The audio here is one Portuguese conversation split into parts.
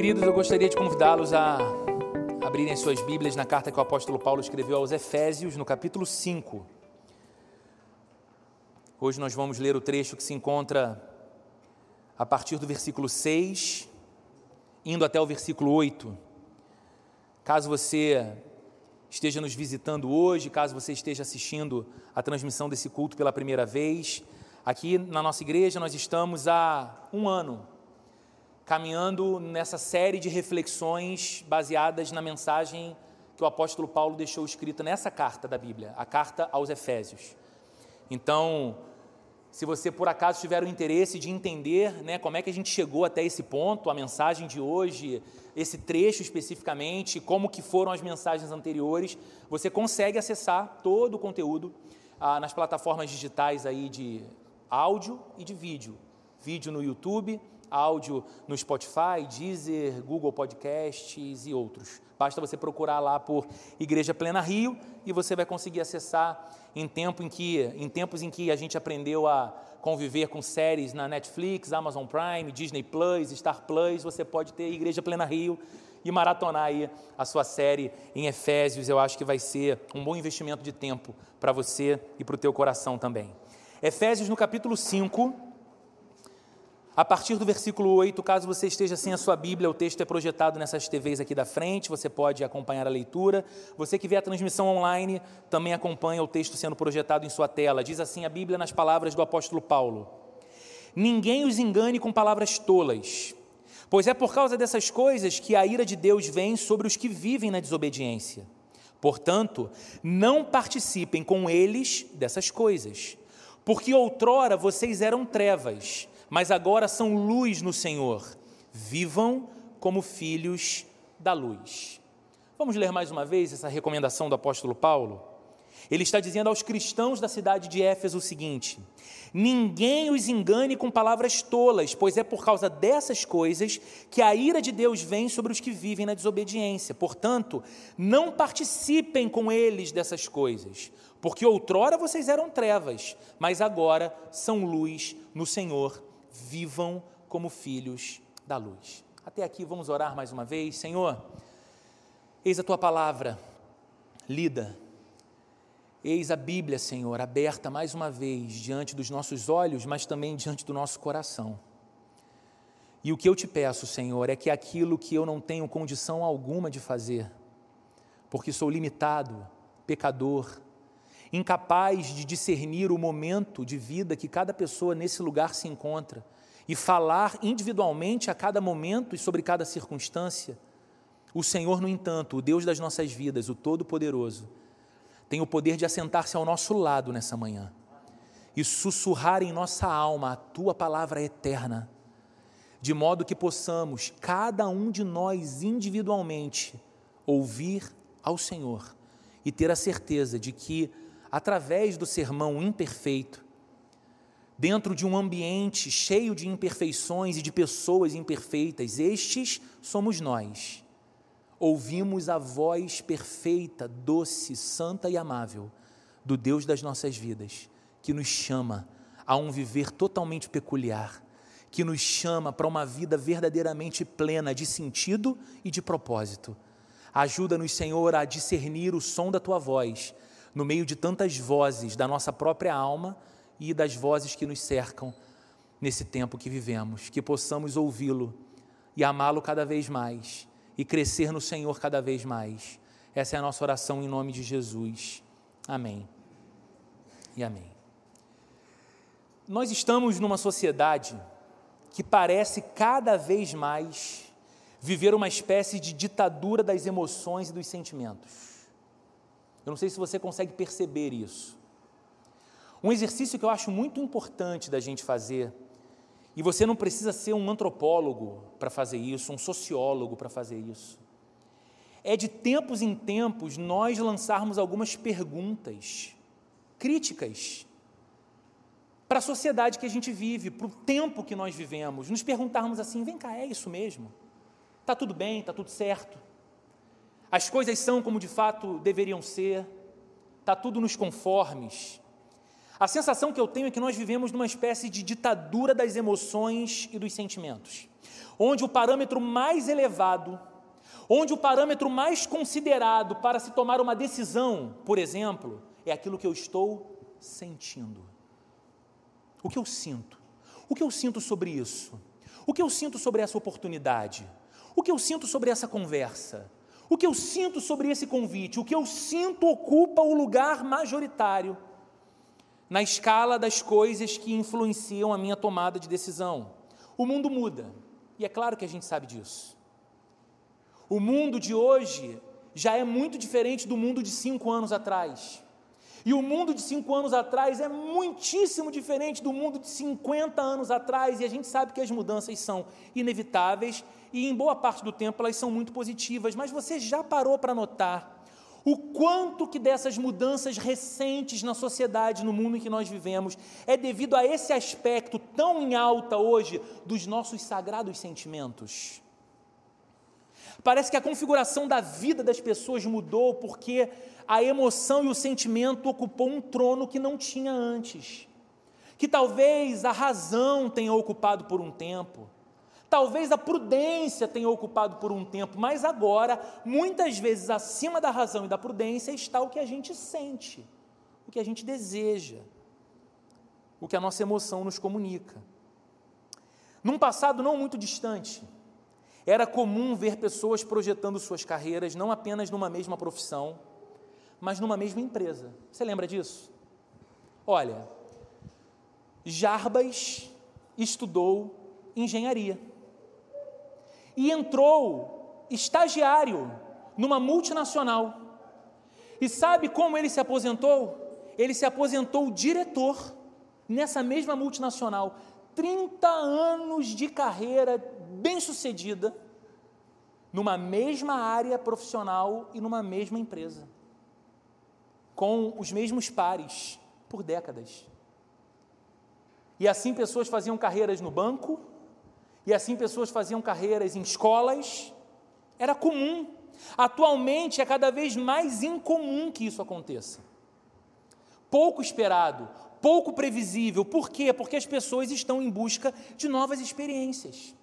Queridos, eu gostaria de convidá-los a abrirem suas Bíblias na carta que o apóstolo Paulo escreveu aos Efésios, no capítulo 5. Hoje nós vamos ler o trecho que se encontra a partir do versículo 6, indo até o versículo 8. Caso você esteja nos visitando hoje, caso você esteja assistindo a transmissão desse culto pela primeira vez, aqui na nossa igreja nós estamos há um ano caminhando nessa série de reflexões baseadas na mensagem que o apóstolo Paulo deixou escrita nessa carta da Bíblia, a carta aos Efésios. Então, se você por acaso tiver o interesse de entender né, como é que a gente chegou até esse ponto, a mensagem de hoje, esse trecho especificamente, como que foram as mensagens anteriores, você consegue acessar todo o conteúdo ah, nas plataformas digitais aí de áudio e de vídeo. Vídeo no YouTube, áudio no Spotify, Deezer, Google Podcasts e outros. Basta você procurar lá por Igreja Plena Rio e você vai conseguir acessar em, tempo em, que, em tempos em que a gente aprendeu a conviver com séries na Netflix, Amazon Prime, Disney Plus, Star Plus, você pode ter Igreja Plena Rio e maratonar aí a sua série em Efésios. Eu acho que vai ser um bom investimento de tempo para você e para o teu coração também. Efésios no capítulo 5, a partir do versículo 8, caso você esteja sem a sua Bíblia, o texto é projetado nessas TVs aqui da frente, você pode acompanhar a leitura. Você que vê a transmissão online também acompanha o texto sendo projetado em sua tela. Diz assim a Bíblia nas palavras do apóstolo Paulo: Ninguém os engane com palavras tolas, pois é por causa dessas coisas que a ira de Deus vem sobre os que vivem na desobediência. Portanto, não participem com eles dessas coisas, porque outrora vocês eram trevas mas agora são luz no Senhor. Vivam como filhos da luz. Vamos ler mais uma vez essa recomendação do apóstolo Paulo? Ele está dizendo aos cristãos da cidade de Éfeso o seguinte: Ninguém os engane com palavras tolas, pois é por causa dessas coisas que a ira de Deus vem sobre os que vivem na desobediência. Portanto, não participem com eles dessas coisas, porque outrora vocês eram trevas, mas agora são luz no Senhor vivam como filhos da luz. Até aqui vamos orar mais uma vez. Senhor, eis a tua palavra lida. Eis a Bíblia, Senhor, aberta mais uma vez diante dos nossos olhos, mas também diante do nosso coração. E o que eu te peço, Senhor, é que aquilo que eu não tenho condição alguma de fazer, porque sou limitado, pecador, incapaz de discernir o momento de vida que cada pessoa nesse lugar se encontra e falar individualmente a cada momento e sobre cada circunstância. O Senhor, no entanto, o Deus das nossas vidas, o Todo-Poderoso, tem o poder de assentar-se ao nosso lado nessa manhã e sussurrar em nossa alma a tua palavra eterna, de modo que possamos, cada um de nós individualmente, ouvir ao Senhor e ter a certeza de que através do sermão imperfeito, dentro de um ambiente cheio de imperfeições e de pessoas imperfeitas, estes somos nós. Ouvimos a voz perfeita, doce, santa e amável do Deus das nossas vidas, que nos chama a um viver totalmente peculiar, que nos chama para uma vida verdadeiramente plena de sentido e de propósito. Ajuda-nos, Senhor, a discernir o som da tua voz no meio de tantas vozes da nossa própria alma e das vozes que nos cercam nesse tempo que vivemos, que possamos ouvi-lo e amá-lo cada vez mais e crescer no Senhor cada vez mais. Essa é a nossa oração em nome de Jesus. Amém. E amém. Nós estamos numa sociedade que parece cada vez mais viver uma espécie de ditadura das emoções e dos sentimentos. Eu não sei se você consegue perceber isso. Um exercício que eu acho muito importante da gente fazer, e você não precisa ser um antropólogo para fazer isso, um sociólogo para fazer isso, é de tempos em tempos nós lançarmos algumas perguntas críticas para a sociedade que a gente vive, para o tempo que nós vivemos, nos perguntarmos assim: vem cá, é isso mesmo? Está tudo bem? Está tudo certo? As coisas são como de fato deveriam ser, está tudo nos conformes. A sensação que eu tenho é que nós vivemos numa espécie de ditadura das emoções e dos sentimentos, onde o parâmetro mais elevado, onde o parâmetro mais considerado para se tomar uma decisão, por exemplo, é aquilo que eu estou sentindo. O que eu sinto? O que eu sinto sobre isso? O que eu sinto sobre essa oportunidade? O que eu sinto sobre essa conversa? O que eu sinto sobre esse convite? O que eu sinto ocupa o lugar majoritário na escala das coisas que influenciam a minha tomada de decisão. O mundo muda, e é claro que a gente sabe disso. O mundo de hoje já é muito diferente do mundo de cinco anos atrás. E o mundo de cinco anos atrás é muitíssimo diferente do mundo de 50 anos atrás, e a gente sabe que as mudanças são inevitáveis e, em boa parte do tempo, elas são muito positivas. Mas você já parou para notar o quanto que dessas mudanças recentes na sociedade, no mundo em que nós vivemos, é devido a esse aspecto tão em alta hoje dos nossos sagrados sentimentos? Parece que a configuração da vida das pessoas mudou porque a emoção e o sentimento ocupou um trono que não tinha antes. Que talvez a razão tenha ocupado por um tempo. Talvez a prudência tenha ocupado por um tempo, mas agora, muitas vezes acima da razão e da prudência está o que a gente sente, o que a gente deseja, o que a nossa emoção nos comunica. Num passado não muito distante, era comum ver pessoas projetando suas carreiras não apenas numa mesma profissão, mas numa mesma empresa. Você lembra disso? Olha, Jarbas estudou engenharia e entrou estagiário numa multinacional. E sabe como ele se aposentou? Ele se aposentou diretor nessa mesma multinacional. 30 anos de carreira bem-sucedida numa mesma área profissional e numa mesma empresa com os mesmos pares por décadas. E assim pessoas faziam carreiras no banco, e assim pessoas faziam carreiras em escolas. Era comum. Atualmente é cada vez mais incomum que isso aconteça. Pouco esperado, pouco previsível. Por quê? Porque as pessoas estão em busca de novas experiências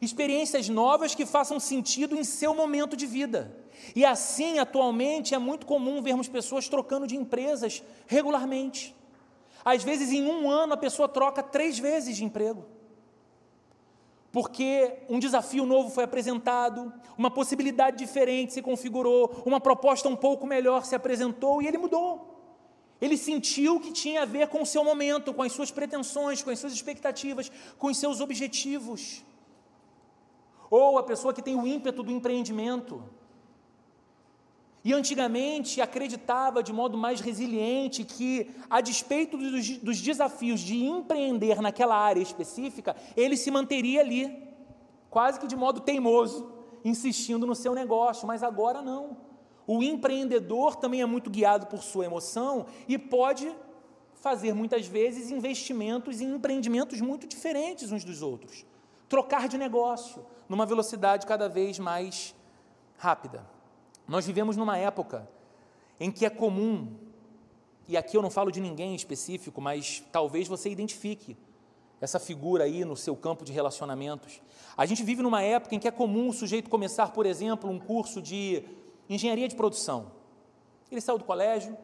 experiências novas que façam sentido em seu momento de vida. E assim, atualmente, é muito comum vermos pessoas trocando de empresas regularmente. Às vezes, em um ano, a pessoa troca três vezes de emprego. Porque um desafio novo foi apresentado, uma possibilidade diferente se configurou, uma proposta um pouco melhor se apresentou e ele mudou. Ele sentiu que tinha a ver com o seu momento, com as suas pretensões, com as suas expectativas, com os seus objetivos ou a pessoa que tem o ímpeto do empreendimento. E antigamente acreditava de modo mais resiliente que, a despeito dos, dos, desafios de empreender naquela área específica, ele se manteria ali, quase que de modo teimoso, insistindo no seu negócio, mas agora não. O empreendedor também é muito guiado por sua emoção e pode fazer muitas vezes investimentos em empreendimentos muito diferentes uns dos outros trocar de negócio numa velocidade cada vez mais rápida. Nós vivemos numa época em que é comum, e aqui eu não falo de ninguém específico, mas talvez você identifique essa figura aí no seu campo de relacionamentos. A gente vive numa época em que é comum o sujeito começar, por exemplo, um curso de engenharia de produção. Ele saiu do colégio,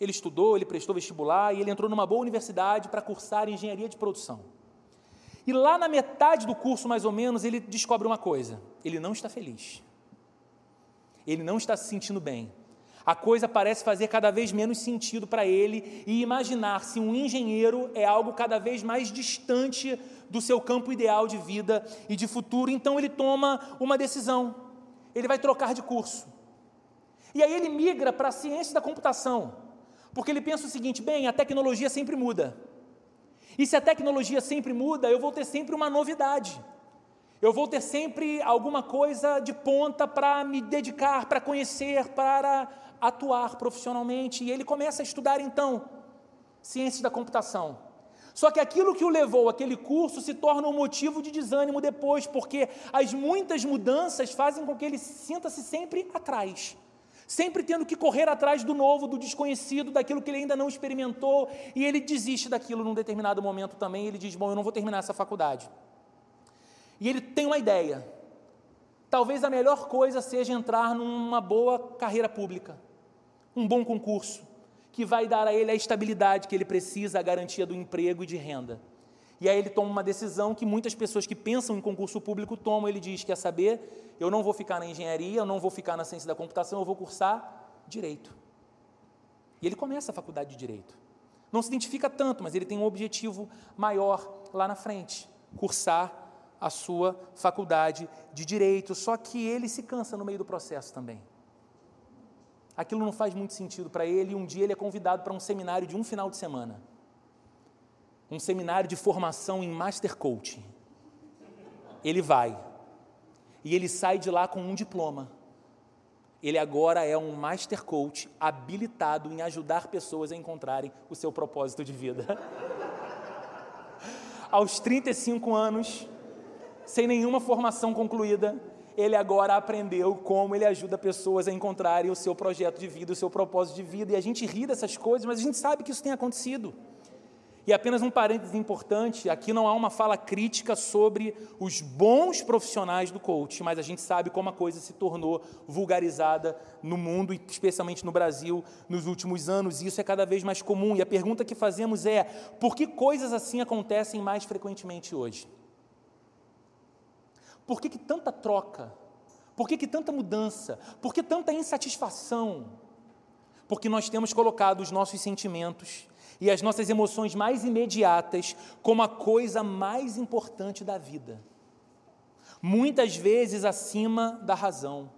ele estudou, ele prestou vestibular e ele entrou numa boa universidade para cursar engenharia de produção. E lá na metade do curso, mais ou menos, ele descobre uma coisa: ele não está feliz. Ele não está se sentindo bem. A coisa parece fazer cada vez menos sentido para ele e imaginar-se um engenheiro é algo cada vez mais distante do seu campo ideal de vida e de futuro. Então ele toma uma decisão. Ele vai trocar de curso. E aí ele migra para a ciência da computação, porque ele pensa o seguinte: bem, a tecnologia sempre muda. E se a tecnologia sempre muda, eu vou ter sempre uma novidade. Eu vou ter sempre alguma coisa de ponta para me dedicar, para conhecer, para atuar profissionalmente. E ele começa a estudar então ciências da computação. Só que aquilo que o levou àquele curso se torna um motivo de desânimo depois, porque as muitas mudanças fazem com que ele sinta-se sempre atrás, sempre tendo que correr atrás do novo, do desconhecido, daquilo que ele ainda não experimentou, e ele desiste daquilo num determinado momento também. Ele diz: Bom, eu não vou terminar essa faculdade. E ele tem uma ideia. Talvez a melhor coisa seja entrar numa boa carreira pública, um bom concurso, que vai dar a ele a estabilidade que ele precisa, a garantia do emprego e de renda. E aí ele toma uma decisão que muitas pessoas que pensam em concurso público tomam. Ele diz: Quer saber? Eu não vou ficar na engenharia, eu não vou ficar na ciência da computação, eu vou cursar direito. E ele começa a faculdade de direito. Não se identifica tanto, mas ele tem um objetivo maior lá na frente: cursar a sua faculdade de direito. Só que ele se cansa no meio do processo também. Aquilo não faz muito sentido para ele, e um dia ele é convidado para um seminário de um final de semana um seminário de formação em Master Coaching. Ele vai. E ele sai de lá com um diploma. Ele agora é um Master Coach habilitado em ajudar pessoas a encontrarem o seu propósito de vida. Aos 35 anos, sem nenhuma formação concluída, ele agora aprendeu como ele ajuda pessoas a encontrarem o seu projeto de vida, o seu propósito de vida. E a gente ri dessas coisas, mas a gente sabe que isso tem acontecido. E apenas um parêntese importante: aqui não há uma fala crítica sobre os bons profissionais do coach, mas a gente sabe como a coisa se tornou vulgarizada no mundo, e especialmente no Brasil, nos últimos anos, e isso é cada vez mais comum. E a pergunta que fazemos é: por que coisas assim acontecem mais frequentemente hoje? Por que, que tanta troca? Por que, que tanta mudança? Por que tanta insatisfação? Porque nós temos colocado os nossos sentimentos e as nossas emoções mais imediatas como a coisa mais importante da vida. Muitas vezes acima da razão,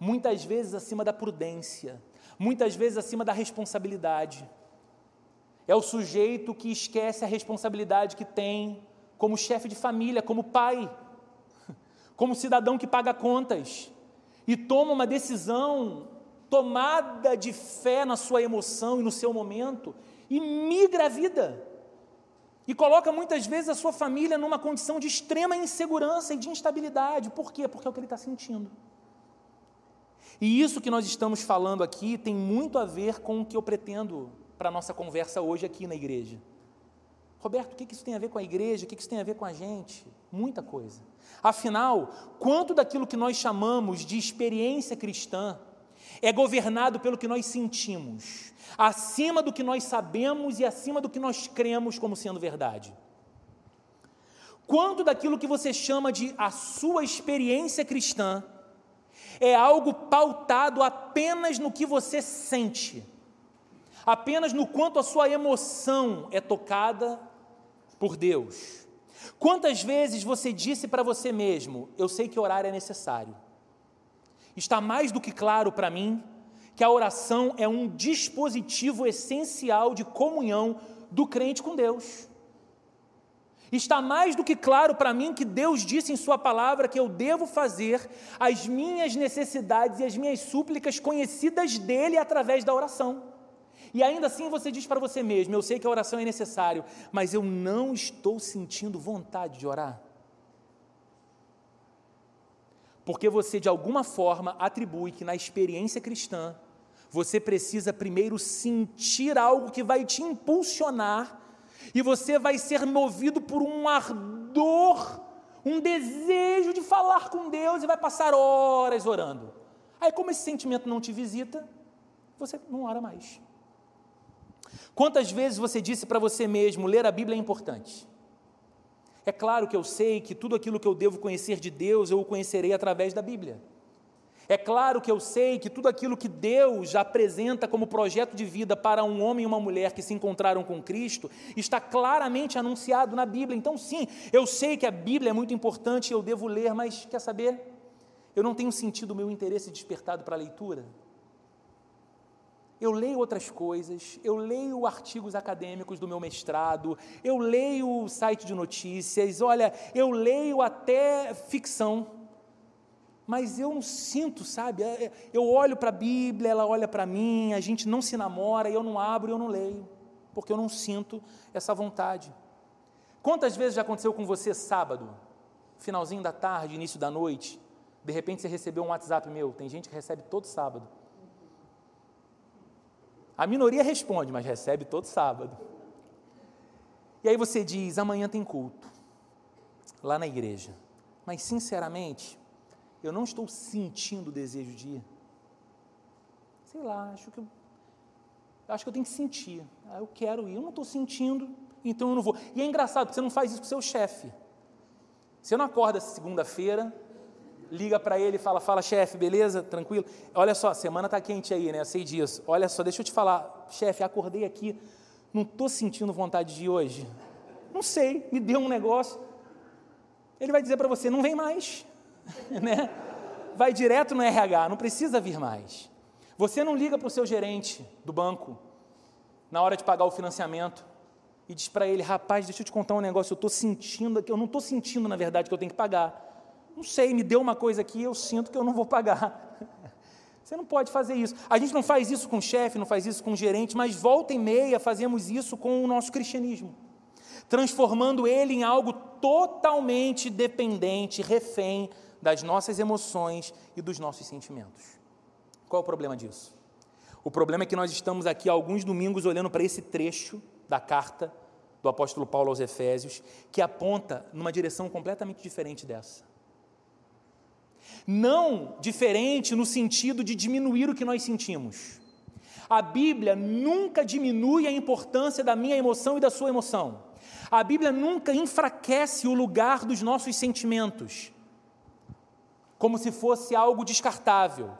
muitas vezes acima da prudência, muitas vezes acima da responsabilidade. É o sujeito que esquece a responsabilidade que tem como chefe de família, como pai, como cidadão que paga contas e toma uma decisão tomada de fé na sua emoção e no seu momento e migra a vida. E coloca muitas vezes a sua família numa condição de extrema insegurança e de instabilidade. Por quê? Porque é o que ele está sentindo. E isso que nós estamos falando aqui tem muito a ver com o que eu pretendo para a nossa conversa hoje aqui na igreja. Roberto, o que isso tem a ver com a igreja? O que isso tem a ver com a gente? Muita coisa. Afinal, quanto daquilo que nós chamamos de experiência cristã é governado pelo que nós sentimos, acima do que nós sabemos e acima do que nós cremos como sendo verdade. Quanto daquilo que você chama de a sua experiência cristã é algo pautado apenas no que você sente, apenas no quanto a sua emoção é tocada por Deus. Quantas vezes você disse para você mesmo: Eu sei que orar é necessário, está mais do que claro para mim que a oração é um dispositivo essencial de comunhão do crente com Deus. Está mais do que claro para mim que Deus disse em Sua palavra que eu devo fazer as minhas necessidades e as minhas súplicas conhecidas dEle através da oração. E ainda assim você diz para você mesmo: eu sei que a oração é necessário, mas eu não estou sentindo vontade de orar. Porque você, de alguma forma, atribui que na experiência cristã você precisa primeiro sentir algo que vai te impulsionar e você vai ser movido por um ardor, um desejo de falar com Deus e vai passar horas orando. Aí, como esse sentimento não te visita, você não ora mais. Quantas vezes você disse para você mesmo: ler a Bíblia é importante? É claro que eu sei que tudo aquilo que eu devo conhecer de Deus eu o conhecerei através da Bíblia. É claro que eu sei que tudo aquilo que Deus apresenta como projeto de vida para um homem e uma mulher que se encontraram com Cristo está claramente anunciado na Bíblia. Então, sim, eu sei que a Bíblia é muito importante e eu devo ler, mas quer saber? Eu não tenho sentido o meu interesse despertado para a leitura. Eu leio outras coisas, eu leio artigos acadêmicos do meu mestrado, eu leio o site de notícias, olha, eu leio até ficção mas eu não sinto, sabe? É, é, eu olho para a Bíblia, ela olha para mim, a gente não se namora, eu não abro, eu não leio, porque eu não sinto essa vontade. Quantas vezes já aconteceu com você sábado, finalzinho da tarde, início da noite, de repente você recebeu um WhatsApp meu, tem gente que recebe todo sábado. A minoria responde, mas recebe todo sábado. E aí você diz: amanhã tem culto, lá na igreja. Mas, sinceramente, eu não estou sentindo o desejo de ir. Sei lá, acho que eu, acho que eu tenho que sentir. Ah, eu quero ir, eu não estou sentindo, então eu não vou. E é engraçado, porque você não faz isso com o seu chefe. Você não acorda segunda-feira, liga para ele e fala: Fala, chefe, beleza? Tranquilo? Olha só, semana está quente aí, né? Sei disso. Olha só, deixa eu te falar, chefe, acordei aqui, não estou sentindo vontade de ir hoje. Não sei, me deu um negócio. Ele vai dizer para você: Não vem mais, né? Vai direto no RH, não precisa vir mais. Você não liga para o seu gerente do banco na hora de pagar o financiamento e diz para ele: Rapaz, deixa eu te contar um negócio, eu estou sentindo aqui, eu não estou sentindo na verdade que eu tenho que pagar. Não sei, me deu uma coisa aqui, eu sinto que eu não vou pagar. Você não pode fazer isso. A gente não faz isso com o chefe, não faz isso com o gerente, mas volta e meia fazemos isso com o nosso cristianismo, transformando ele em algo totalmente dependente, refém das nossas emoções e dos nossos sentimentos. Qual é o problema disso? O problema é que nós estamos aqui alguns domingos olhando para esse trecho da carta do apóstolo Paulo aos Efésios, que aponta numa direção completamente diferente dessa. Não diferente no sentido de diminuir o que nós sentimos. A Bíblia nunca diminui a importância da minha emoção e da sua emoção. A Bíblia nunca enfraquece o lugar dos nossos sentimentos, como se fosse algo descartável.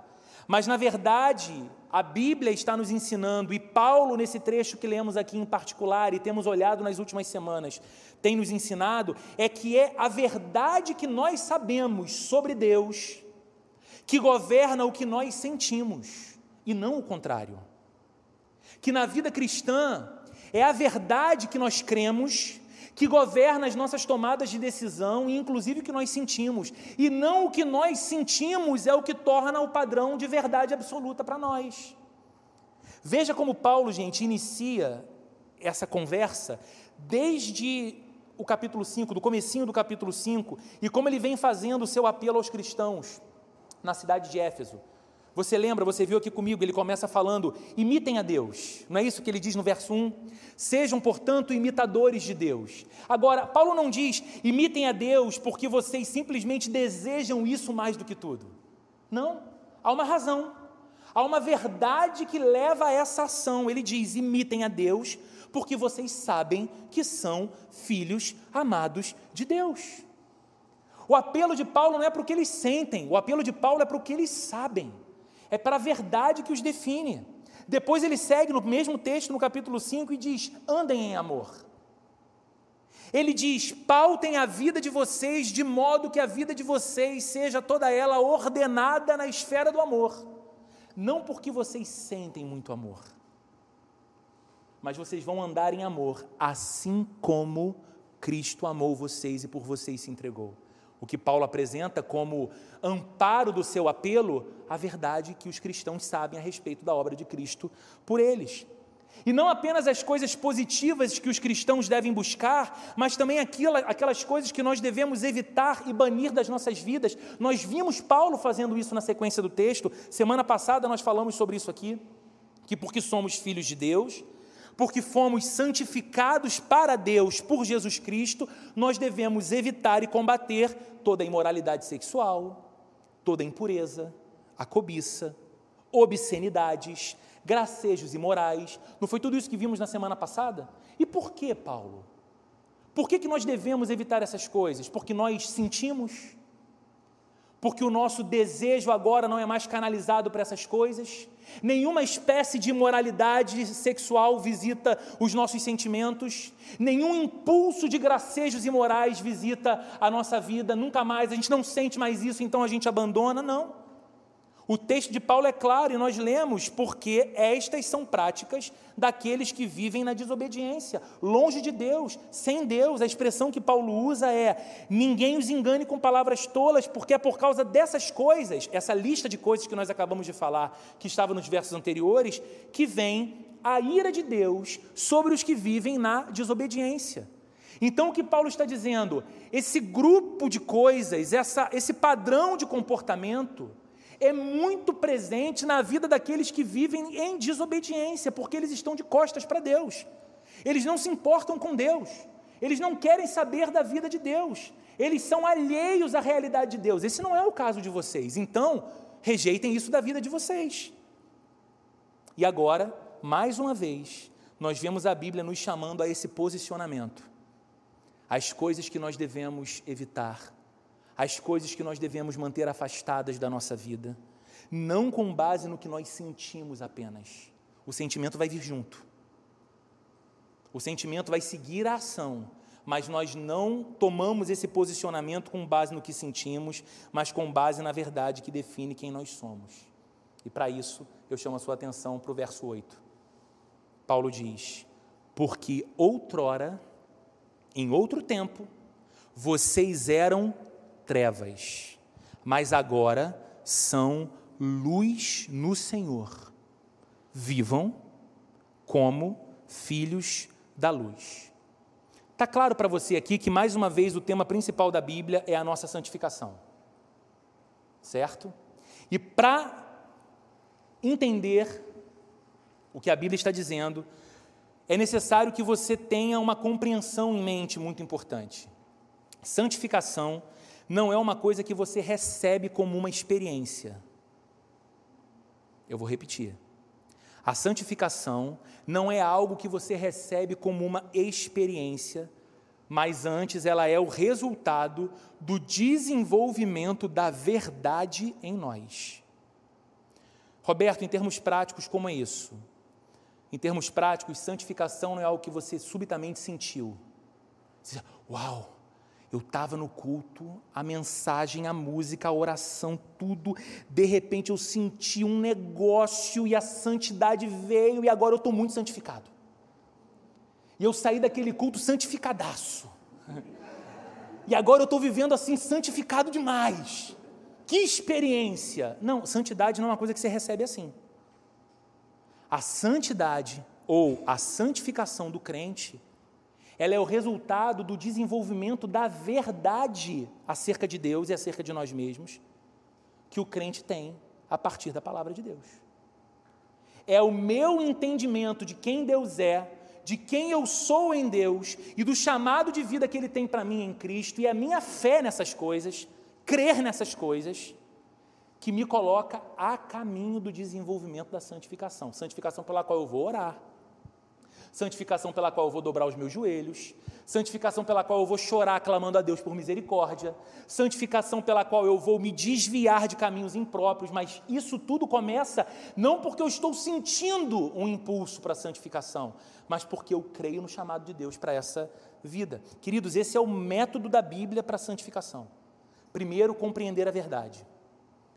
Mas, na verdade, a Bíblia está nos ensinando, e Paulo, nesse trecho que lemos aqui em particular e temos olhado nas últimas semanas, tem nos ensinado, é que é a verdade que nós sabemos sobre Deus que governa o que nós sentimos, e não o contrário. Que na vida cristã é a verdade que nós cremos que governa as nossas tomadas de decisão e inclusive o que nós sentimos. E não o que nós sentimos é o que torna o padrão de verdade absoluta para nós. Veja como Paulo, gente, inicia essa conversa desde o capítulo 5, do comecinho do capítulo 5, e como ele vem fazendo o seu apelo aos cristãos na cidade de Éfeso. Você lembra, você viu aqui comigo, ele começa falando: imitem a Deus. Não é isso que ele diz no verso 1? Sejam, portanto, imitadores de Deus. Agora, Paulo não diz imitem a Deus porque vocês simplesmente desejam isso mais do que tudo. Não, há uma razão. Há uma verdade que leva a essa ação. Ele diz: imitem a Deus porque vocês sabem que são filhos amados de Deus. O apelo de Paulo não é para o que eles sentem, o apelo de Paulo é para o que eles sabem é para a verdade que os define. Depois ele segue no mesmo texto, no capítulo 5, e diz: andem em amor. Ele diz: pautem a vida de vocês de modo que a vida de vocês seja toda ela ordenada na esfera do amor. Não porque vocês sentem muito amor, mas vocês vão andar em amor, assim como Cristo amou vocês e por vocês se entregou o que Paulo apresenta como amparo do seu apelo, a verdade que os cristãos sabem a respeito da obra de Cristo por eles. E não apenas as coisas positivas que os cristãos devem buscar, mas também aquelas coisas que nós devemos evitar e banir das nossas vidas. Nós vimos Paulo fazendo isso na sequência do texto. Semana passada nós falamos sobre isso aqui, que porque somos filhos de Deus, porque fomos santificados para Deus por Jesus Cristo, nós devemos evitar e combater toda a imoralidade sexual, toda impureza, a cobiça, obscenidades, gracejos imorais. Não foi tudo isso que vimos na semana passada? E por que, Paulo? Por que, que nós devemos evitar essas coisas? Porque nós sentimos, porque o nosso desejo agora não é mais canalizado para essas coisas, nenhuma espécie de imoralidade sexual visita os nossos sentimentos, nenhum impulso de gracejos imorais visita a nossa vida, nunca mais, a gente não sente mais isso, então a gente abandona, não. O texto de Paulo é claro e nós lemos porque estas são práticas daqueles que vivem na desobediência, longe de Deus, sem Deus. A expressão que Paulo usa é: ninguém os engane com palavras tolas, porque é por causa dessas coisas, essa lista de coisas que nós acabamos de falar, que estava nos versos anteriores, que vem a ira de Deus sobre os que vivem na desobediência. Então, o que Paulo está dizendo? Esse grupo de coisas, essa, esse padrão de comportamento, é muito presente na vida daqueles que vivem em desobediência, porque eles estão de costas para Deus. Eles não se importam com Deus. Eles não querem saber da vida de Deus. Eles são alheios à realidade de Deus. Esse não é o caso de vocês. Então, rejeitem isso da vida de vocês. E agora, mais uma vez, nós vemos a Bíblia nos chamando a esse posicionamento. As coisas que nós devemos evitar, as coisas que nós devemos manter afastadas da nossa vida, não com base no que nós sentimos apenas. O sentimento vai vir junto. O sentimento vai seguir a ação, mas nós não tomamos esse posicionamento com base no que sentimos, mas com base na verdade que define quem nós somos. E para isso, eu chamo a sua atenção para o verso 8. Paulo diz: Porque outrora, em outro tempo, vocês eram trevas, mas agora são luz no Senhor. Vivam como filhos da luz. Está claro para você aqui que, mais uma vez, o tema principal da Bíblia é a nossa santificação. Certo? E para entender o que a Bíblia está dizendo, é necessário que você tenha uma compreensão em mente muito importante. Santificação não é uma coisa que você recebe como uma experiência. Eu vou repetir. A santificação não é algo que você recebe como uma experiência, mas antes ela é o resultado do desenvolvimento da verdade em nós. Roberto, em termos práticos, como é isso? Em termos práticos, santificação não é algo que você subitamente sentiu. Uau! Eu estava no culto, a mensagem, a música, a oração, tudo. De repente eu senti um negócio e a santidade veio e agora eu estou muito santificado. E eu saí daquele culto santificadaço. E agora eu estou vivendo assim, santificado demais. Que experiência! Não, santidade não é uma coisa que você recebe assim. A santidade ou a santificação do crente ela é o resultado do desenvolvimento da verdade acerca de Deus e acerca de nós mesmos, que o crente tem a partir da palavra de Deus. É o meu entendimento de quem Deus é, de quem eu sou em Deus e do chamado de vida que Ele tem para mim em Cristo e a minha fé nessas coisas, crer nessas coisas, que me coloca a caminho do desenvolvimento da santificação santificação pela qual eu vou orar santificação pela qual eu vou dobrar os meus joelhos, santificação pela qual eu vou chorar clamando a Deus por misericórdia, santificação pela qual eu vou me desviar de caminhos impróprios, mas isso tudo começa não porque eu estou sentindo um impulso para a santificação, mas porque eu creio no chamado de Deus para essa vida. Queridos, esse é o método da Bíblia para a santificação. Primeiro, compreender a verdade,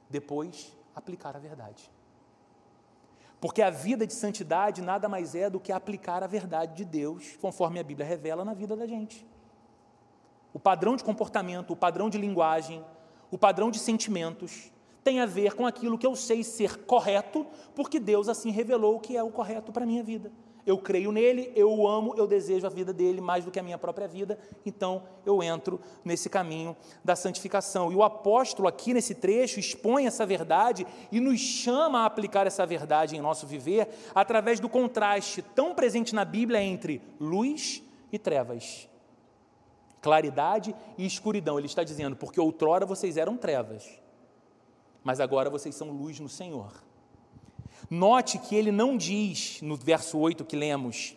depois, aplicar a verdade. Porque a vida de santidade nada mais é do que aplicar a verdade de Deus, conforme a Bíblia revela na vida da gente. O padrão de comportamento, o padrão de linguagem, o padrão de sentimentos tem a ver com aquilo que eu sei ser correto, porque Deus assim revelou o que é o correto para a minha vida. Eu creio nele, eu o amo, eu desejo a vida dele mais do que a minha própria vida, então eu entro nesse caminho da santificação. E o apóstolo, aqui nesse trecho, expõe essa verdade e nos chama a aplicar essa verdade em nosso viver através do contraste tão presente na Bíblia entre luz e trevas, claridade e escuridão. Ele está dizendo, porque outrora vocês eram trevas, mas agora vocês são luz no Senhor. Note que ele não diz, no verso 8 que lemos,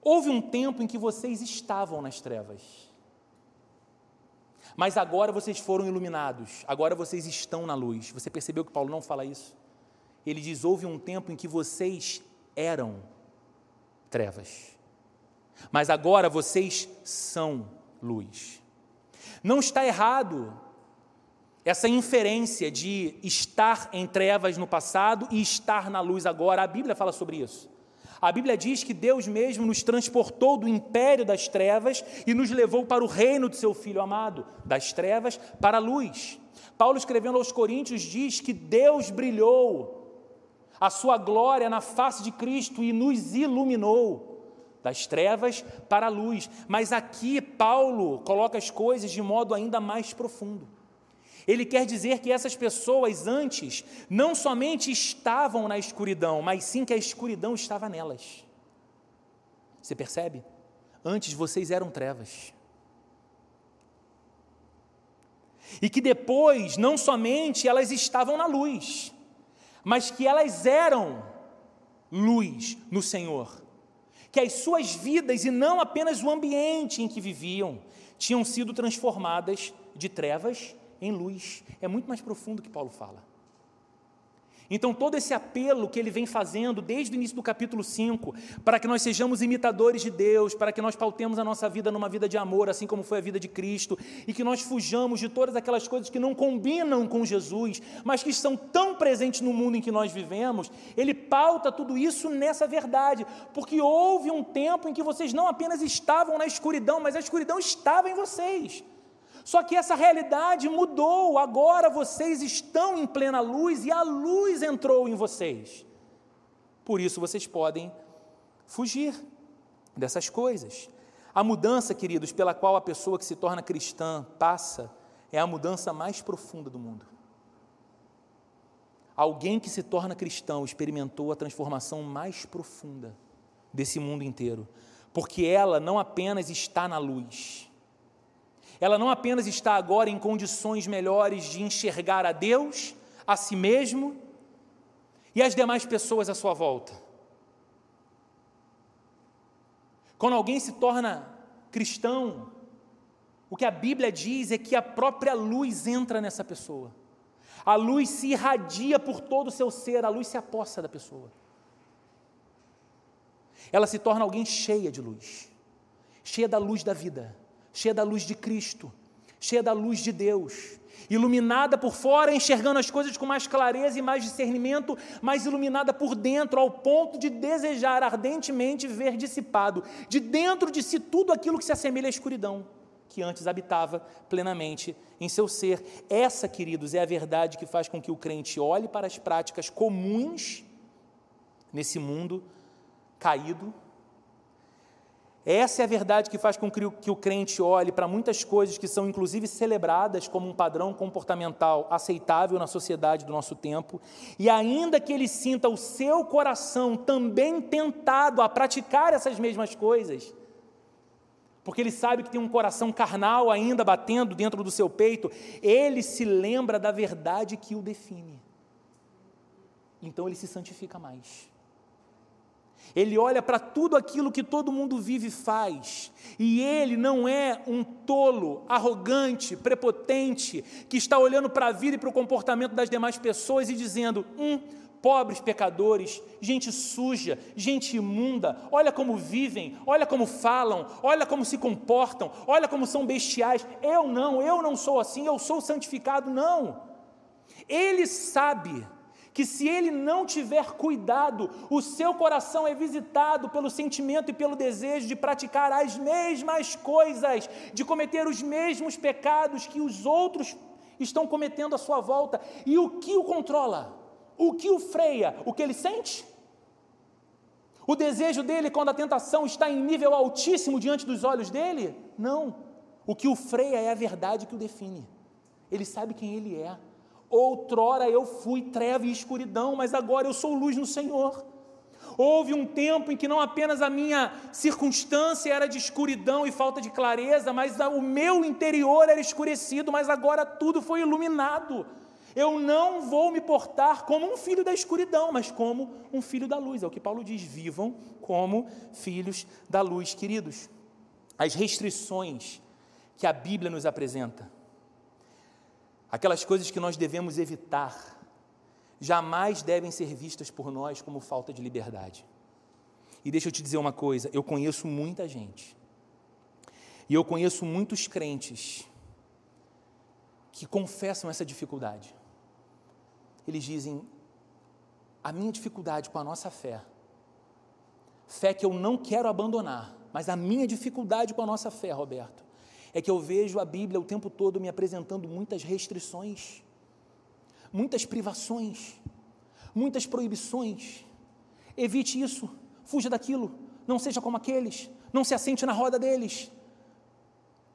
houve um tempo em que vocês estavam nas trevas, mas agora vocês foram iluminados, agora vocês estão na luz. Você percebeu que Paulo não fala isso? Ele diz: houve um tempo em que vocês eram trevas, mas agora vocês são luz. Não está errado essa inferência de estar em trevas no passado e estar na luz agora, a Bíblia fala sobre isso. A Bíblia diz que Deus mesmo nos transportou do império das trevas e nos levou para o reino do seu Filho amado, das trevas para a luz. Paulo, escrevendo aos Coríntios, diz que Deus brilhou a sua glória na face de Cristo e nos iluminou das trevas para a luz. Mas aqui Paulo coloca as coisas de modo ainda mais profundo. Ele quer dizer que essas pessoas antes não somente estavam na escuridão, mas sim que a escuridão estava nelas. Você percebe? Antes vocês eram trevas. E que depois, não somente elas estavam na luz, mas que elas eram luz no Senhor. Que as suas vidas, e não apenas o ambiente em que viviam, tinham sido transformadas de trevas em luz. É muito mais profundo que Paulo fala. Então, todo esse apelo que ele vem fazendo desde o início do capítulo 5, para que nós sejamos imitadores de Deus, para que nós pautemos a nossa vida numa vida de amor, assim como foi a vida de Cristo, e que nós fujamos de todas aquelas coisas que não combinam com Jesus, mas que estão tão presentes no mundo em que nós vivemos, ele pauta tudo isso nessa verdade, porque houve um tempo em que vocês não apenas estavam na escuridão, mas a escuridão estava em vocês. Só que essa realidade mudou, agora vocês estão em plena luz e a luz entrou em vocês. Por isso vocês podem fugir dessas coisas. A mudança, queridos, pela qual a pessoa que se torna cristã passa, é a mudança mais profunda do mundo. Alguém que se torna cristão experimentou a transformação mais profunda desse mundo inteiro, porque ela não apenas está na luz, ela não apenas está agora em condições melhores de enxergar a Deus, a si mesmo e as demais pessoas à sua volta. Quando alguém se torna cristão, o que a Bíblia diz é que a própria luz entra nessa pessoa. A luz se irradia por todo o seu ser, a luz se apossa da pessoa. Ela se torna alguém cheia de luz, cheia da luz da vida cheia da luz de Cristo, cheia da luz de Deus, iluminada por fora, enxergando as coisas com mais clareza e mais discernimento, mas iluminada por dentro, ao ponto de desejar ardentemente ver dissipado de dentro de si tudo aquilo que se assemelha à escuridão, que antes habitava plenamente em seu ser. Essa, queridos, é a verdade que faz com que o crente olhe para as práticas comuns nesse mundo caído essa é a verdade que faz com que o crente olhe para muitas coisas que são inclusive celebradas como um padrão comportamental aceitável na sociedade do nosso tempo, e ainda que ele sinta o seu coração também tentado a praticar essas mesmas coisas, porque ele sabe que tem um coração carnal ainda batendo dentro do seu peito, ele se lembra da verdade que o define. Então ele se santifica mais. Ele olha para tudo aquilo que todo mundo vive e faz, e ele não é um tolo, arrogante, prepotente, que está olhando para a vida e para o comportamento das demais pessoas e dizendo: hum, pobres pecadores, gente suja, gente imunda, olha como vivem, olha como falam, olha como se comportam, olha como são bestiais. Eu não, eu não sou assim, eu sou santificado, não. Ele sabe que se ele não tiver cuidado, o seu coração é visitado pelo sentimento e pelo desejo de praticar as mesmas coisas, de cometer os mesmos pecados que os outros estão cometendo à sua volta. E o que o controla? O que o freia? O que ele sente? O desejo dele quando a tentação está em nível altíssimo diante dos olhos dele? Não. O que o freia é a verdade que o define. Ele sabe quem ele é. Outrora eu fui treva e escuridão, mas agora eu sou luz no Senhor. Houve um tempo em que não apenas a minha circunstância era de escuridão e falta de clareza, mas o meu interior era escurecido, mas agora tudo foi iluminado. Eu não vou me portar como um filho da escuridão, mas como um filho da luz. É o que Paulo diz: vivam como filhos da luz, queridos. As restrições que a Bíblia nos apresenta Aquelas coisas que nós devemos evitar jamais devem ser vistas por nós como falta de liberdade. E deixa eu te dizer uma coisa: eu conheço muita gente, e eu conheço muitos crentes que confessam essa dificuldade. Eles dizem: a minha dificuldade com a nossa fé, fé que eu não quero abandonar, mas a minha dificuldade com a nossa fé, Roberto, é que eu vejo a Bíblia o tempo todo me apresentando muitas restrições, muitas privações, muitas proibições. Evite isso, fuja daquilo, não seja como aqueles, não se assente na roda deles,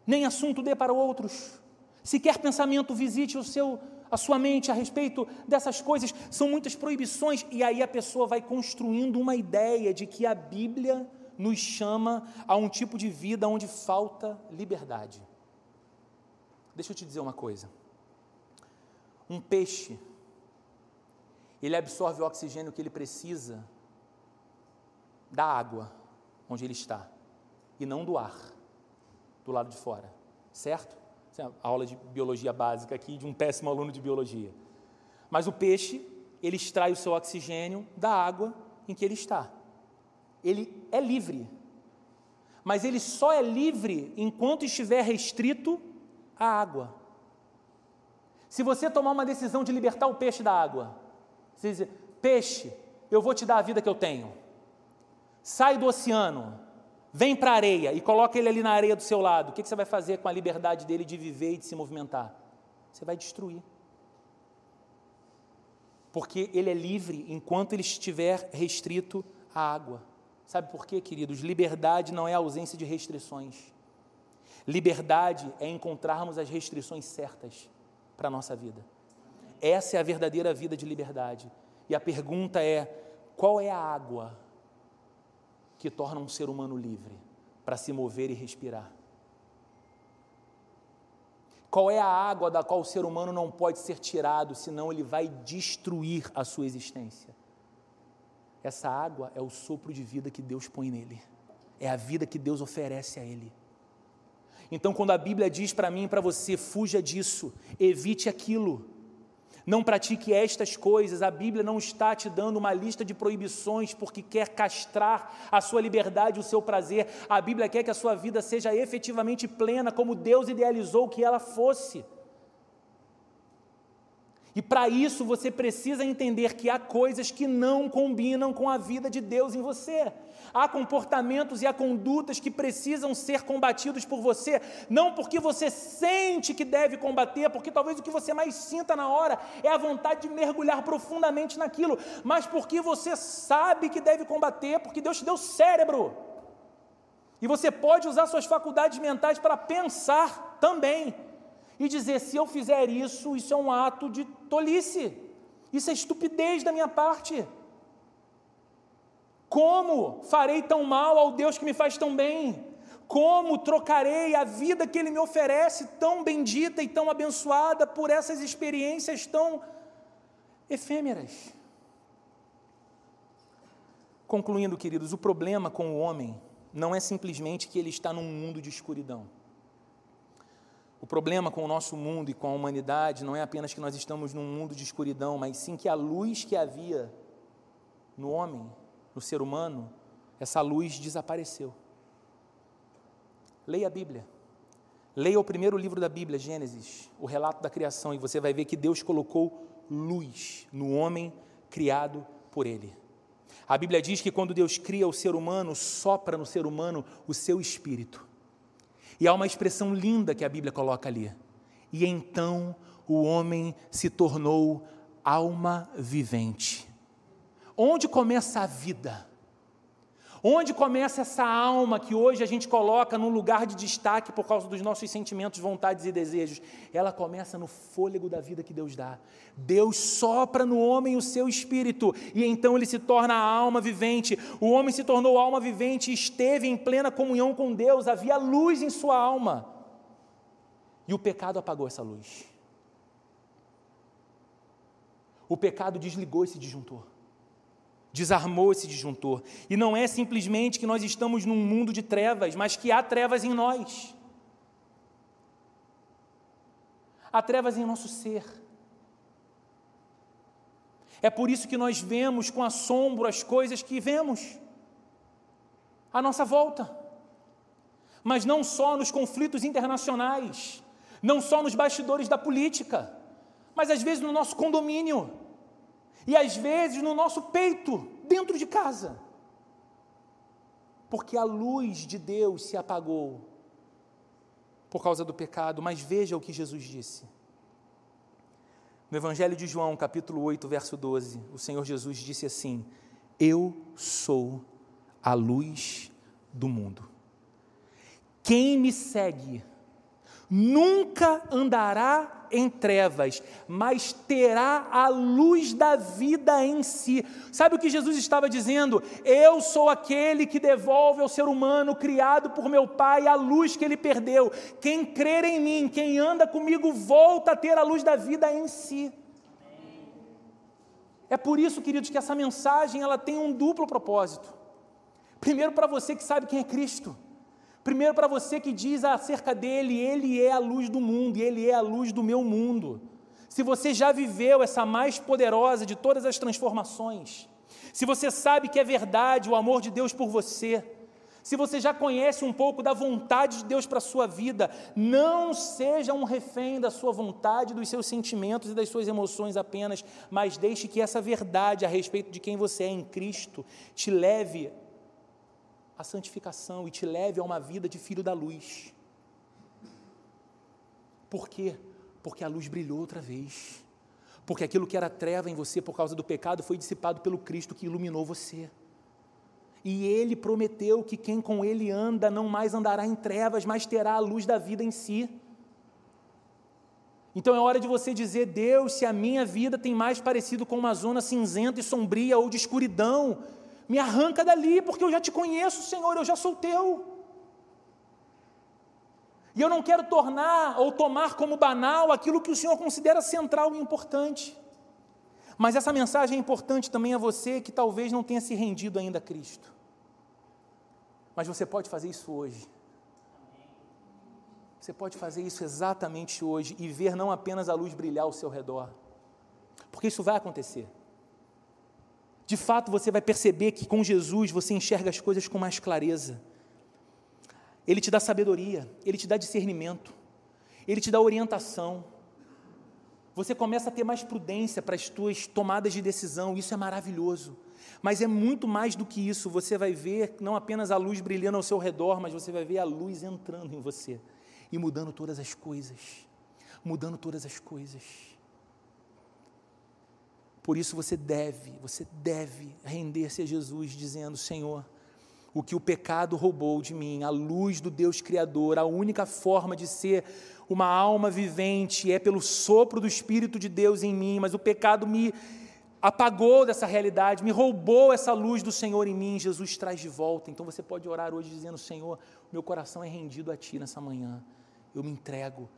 nem assunto dê para outros. Se quer pensamento, visite o seu, a sua mente a respeito dessas coisas. São muitas proibições, e aí a pessoa vai construindo uma ideia de que a Bíblia nos chama a um tipo de vida onde falta liberdade. Deixa eu te dizer uma coisa. Um peixe, ele absorve o oxigênio que ele precisa da água onde ele está e não do ar do lado de fora, certo? Essa é a aula de biologia básica aqui de um péssimo aluno de biologia. Mas o peixe, ele extrai o seu oxigênio da água em que ele está. Ele é livre. Mas ele só é livre enquanto estiver restrito à água. Se você tomar uma decisão de libertar o peixe da água, você diz, peixe, eu vou te dar a vida que eu tenho. Sai do oceano, vem para a areia e coloca ele ali na areia do seu lado. O que você vai fazer com a liberdade dele de viver e de se movimentar? Você vai destruir. Porque ele é livre enquanto ele estiver restrito à água. Sabe por quê, queridos? Liberdade não é ausência de restrições. Liberdade é encontrarmos as restrições certas para a nossa vida. Essa é a verdadeira vida de liberdade. E a pergunta é: qual é a água que torna um ser humano livre para se mover e respirar? Qual é a água da qual o ser humano não pode ser tirado, senão ele vai destruir a sua existência? Essa água é o sopro de vida que Deus põe nele, é a vida que Deus oferece a ele. Então, quando a Bíblia diz para mim e para você, fuja disso, evite aquilo, não pratique estas coisas, a Bíblia não está te dando uma lista de proibições porque quer castrar a sua liberdade, o seu prazer. A Bíblia quer que a sua vida seja efetivamente plena, como Deus idealizou que ela fosse. E para isso você precisa entender que há coisas que não combinam com a vida de Deus em você. Há comportamentos e há condutas que precisam ser combatidos por você, não porque você sente que deve combater, porque talvez o que você mais sinta na hora é a vontade de mergulhar profundamente naquilo, mas porque você sabe que deve combater, porque Deus te deu cérebro. E você pode usar suas faculdades mentais para pensar também e dizer: se eu fizer isso, isso é um ato de tolice, isso é estupidez da minha parte. Como farei tão mal ao Deus que me faz tão bem? Como trocarei a vida que Ele me oferece, tão bendita e tão abençoada, por essas experiências tão efêmeras? Concluindo, queridos, o problema com o homem não é simplesmente que ele está num mundo de escuridão. O problema com o nosso mundo e com a humanidade não é apenas que nós estamos num mundo de escuridão, mas sim que a luz que havia no homem, no ser humano, essa luz desapareceu. Leia a Bíblia. Leia o primeiro livro da Bíblia, Gênesis, o relato da criação, e você vai ver que Deus colocou luz no homem criado por Ele. A Bíblia diz que quando Deus cria o ser humano, sopra no ser humano o seu espírito. E há uma expressão linda que a Bíblia coloca ali. E então o homem se tornou alma vivente. Onde começa a vida? Onde começa essa alma que hoje a gente coloca num lugar de destaque por causa dos nossos sentimentos, vontades e desejos? Ela começa no fôlego da vida que Deus dá. Deus sopra no homem o seu espírito e então ele se torna a alma vivente. O homem se tornou alma vivente e esteve em plena comunhão com Deus, havia luz em sua alma. E o pecado apagou essa luz. O pecado desligou esse disjuntor desarmou esse disjuntor. E não é simplesmente que nós estamos num mundo de trevas, mas que há trevas em nós. Há trevas em nosso ser. É por isso que nós vemos com assombro as coisas que vemos à nossa volta. Mas não só nos conflitos internacionais, não só nos bastidores da política, mas às vezes no nosso condomínio e às vezes no nosso peito, dentro de casa. Porque a luz de Deus se apagou por causa do pecado, mas veja o que Jesus disse. No Evangelho de João, capítulo 8, verso 12, o Senhor Jesus disse assim: Eu sou a luz do mundo. Quem me segue nunca andará em trevas, mas terá a luz da vida em si. Sabe o que Jesus estava dizendo? Eu sou aquele que devolve ao ser humano criado por meu Pai a luz que ele perdeu. Quem crer em mim, quem anda comigo, volta a ter a luz da vida em si. É por isso, queridos, que essa mensagem ela tem um duplo propósito. Primeiro, para você que sabe quem é Cristo. Primeiro, para você que diz acerca dele, ele é a luz do mundo e ele é a luz do meu mundo. Se você já viveu essa mais poderosa de todas as transformações, se você sabe que é verdade o amor de Deus por você, se você já conhece um pouco da vontade de Deus para a sua vida, não seja um refém da sua vontade, dos seus sentimentos e das suas emoções apenas, mas deixe que essa verdade a respeito de quem você é em Cristo te leve a santificação e te leve a uma vida de filho da luz. Por quê? Porque a luz brilhou outra vez. Porque aquilo que era treva em você por causa do pecado foi dissipado pelo Cristo que iluminou você. E ele prometeu que quem com ele anda não mais andará em trevas, mas terá a luz da vida em si. Então é hora de você dizer: Deus, se a minha vida tem mais parecido com uma zona cinzenta e sombria ou de escuridão, me arranca dali, porque eu já te conheço, Senhor, eu já sou teu. E eu não quero tornar ou tomar como banal aquilo que o Senhor considera central e importante. Mas essa mensagem é importante também a você que talvez não tenha se rendido ainda a Cristo. Mas você pode fazer isso hoje. Você pode fazer isso exatamente hoje e ver não apenas a luz brilhar ao seu redor, porque isso vai acontecer. De fato, você vai perceber que com Jesus você enxerga as coisas com mais clareza. Ele te dá sabedoria, ele te dá discernimento, ele te dá orientação. Você começa a ter mais prudência para as tuas tomadas de decisão, isso é maravilhoso. Mas é muito mais do que isso, você vai ver não apenas a luz brilhando ao seu redor, mas você vai ver a luz entrando em você e mudando todas as coisas. Mudando todas as coisas. Por isso você deve, você deve render-se a Jesus, dizendo: Senhor, o que o pecado roubou de mim, a luz do Deus Criador, a única forma de ser uma alma vivente é pelo sopro do Espírito de Deus em mim, mas o pecado me apagou dessa realidade, me roubou essa luz do Senhor em mim, Jesus traz de volta. Então você pode orar hoje dizendo: Senhor, meu coração é rendido a Ti nessa manhã, eu me entrego,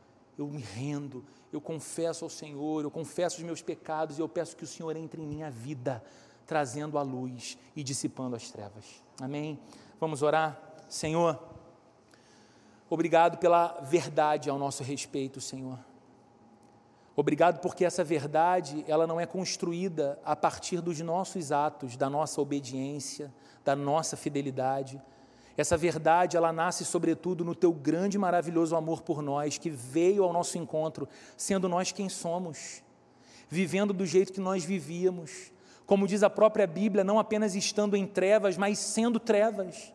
eu me rendo, eu confesso ao Senhor, eu confesso os meus pecados e eu peço que o Senhor entre em minha vida, trazendo a luz e dissipando as trevas. Amém? Vamos orar? Senhor, obrigado pela verdade ao nosso respeito, Senhor. Obrigado porque essa verdade, ela não é construída a partir dos nossos atos, da nossa obediência, da nossa fidelidade, essa verdade, ela nasce sobretudo no teu grande e maravilhoso amor por nós, que veio ao nosso encontro, sendo nós quem somos, vivendo do jeito que nós vivíamos. Como diz a própria Bíblia, não apenas estando em trevas, mas sendo trevas.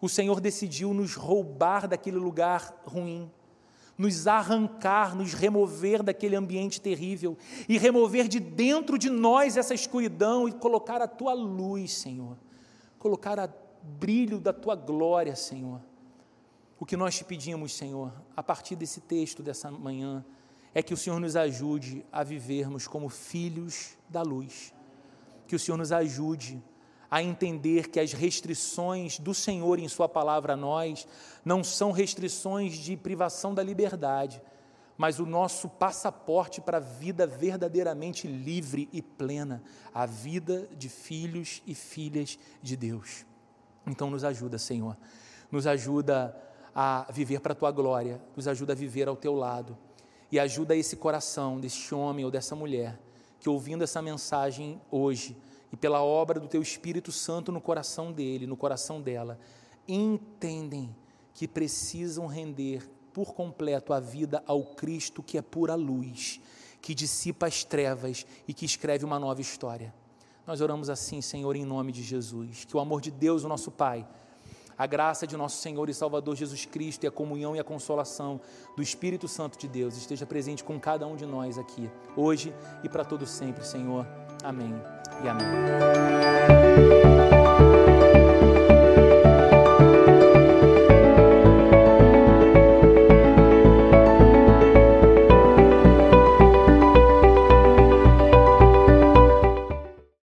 O Senhor decidiu nos roubar daquele lugar ruim, nos arrancar, nos remover daquele ambiente terrível e remover de dentro de nós essa escuridão e colocar a tua luz, Senhor. Colocar a brilho da tua glória, Senhor. O que nós te pedimos, Senhor, a partir desse texto dessa manhã, é que o Senhor nos ajude a vivermos como filhos da luz. Que o Senhor nos ajude a entender que as restrições do Senhor em Sua palavra a nós não são restrições de privação da liberdade, mas o nosso passaporte para a vida verdadeiramente livre e plena a vida de filhos e filhas de Deus. Então nos ajuda, Senhor. Nos ajuda a viver para a tua glória, nos ajuda a viver ao teu lado. E ajuda esse coração deste homem ou dessa mulher que ouvindo essa mensagem hoje e pela obra do teu Espírito Santo no coração dele, no coração dela, entendem que precisam render por completo a vida ao Cristo que é pura luz, que dissipa as trevas e que escreve uma nova história. Nós oramos assim, Senhor, em nome de Jesus. Que o amor de Deus, o nosso Pai, a graça de nosso Senhor e Salvador Jesus Cristo e a comunhão e a consolação do Espírito Santo de Deus esteja presente com cada um de nós aqui, hoje e para todo sempre, Senhor. Amém e amém.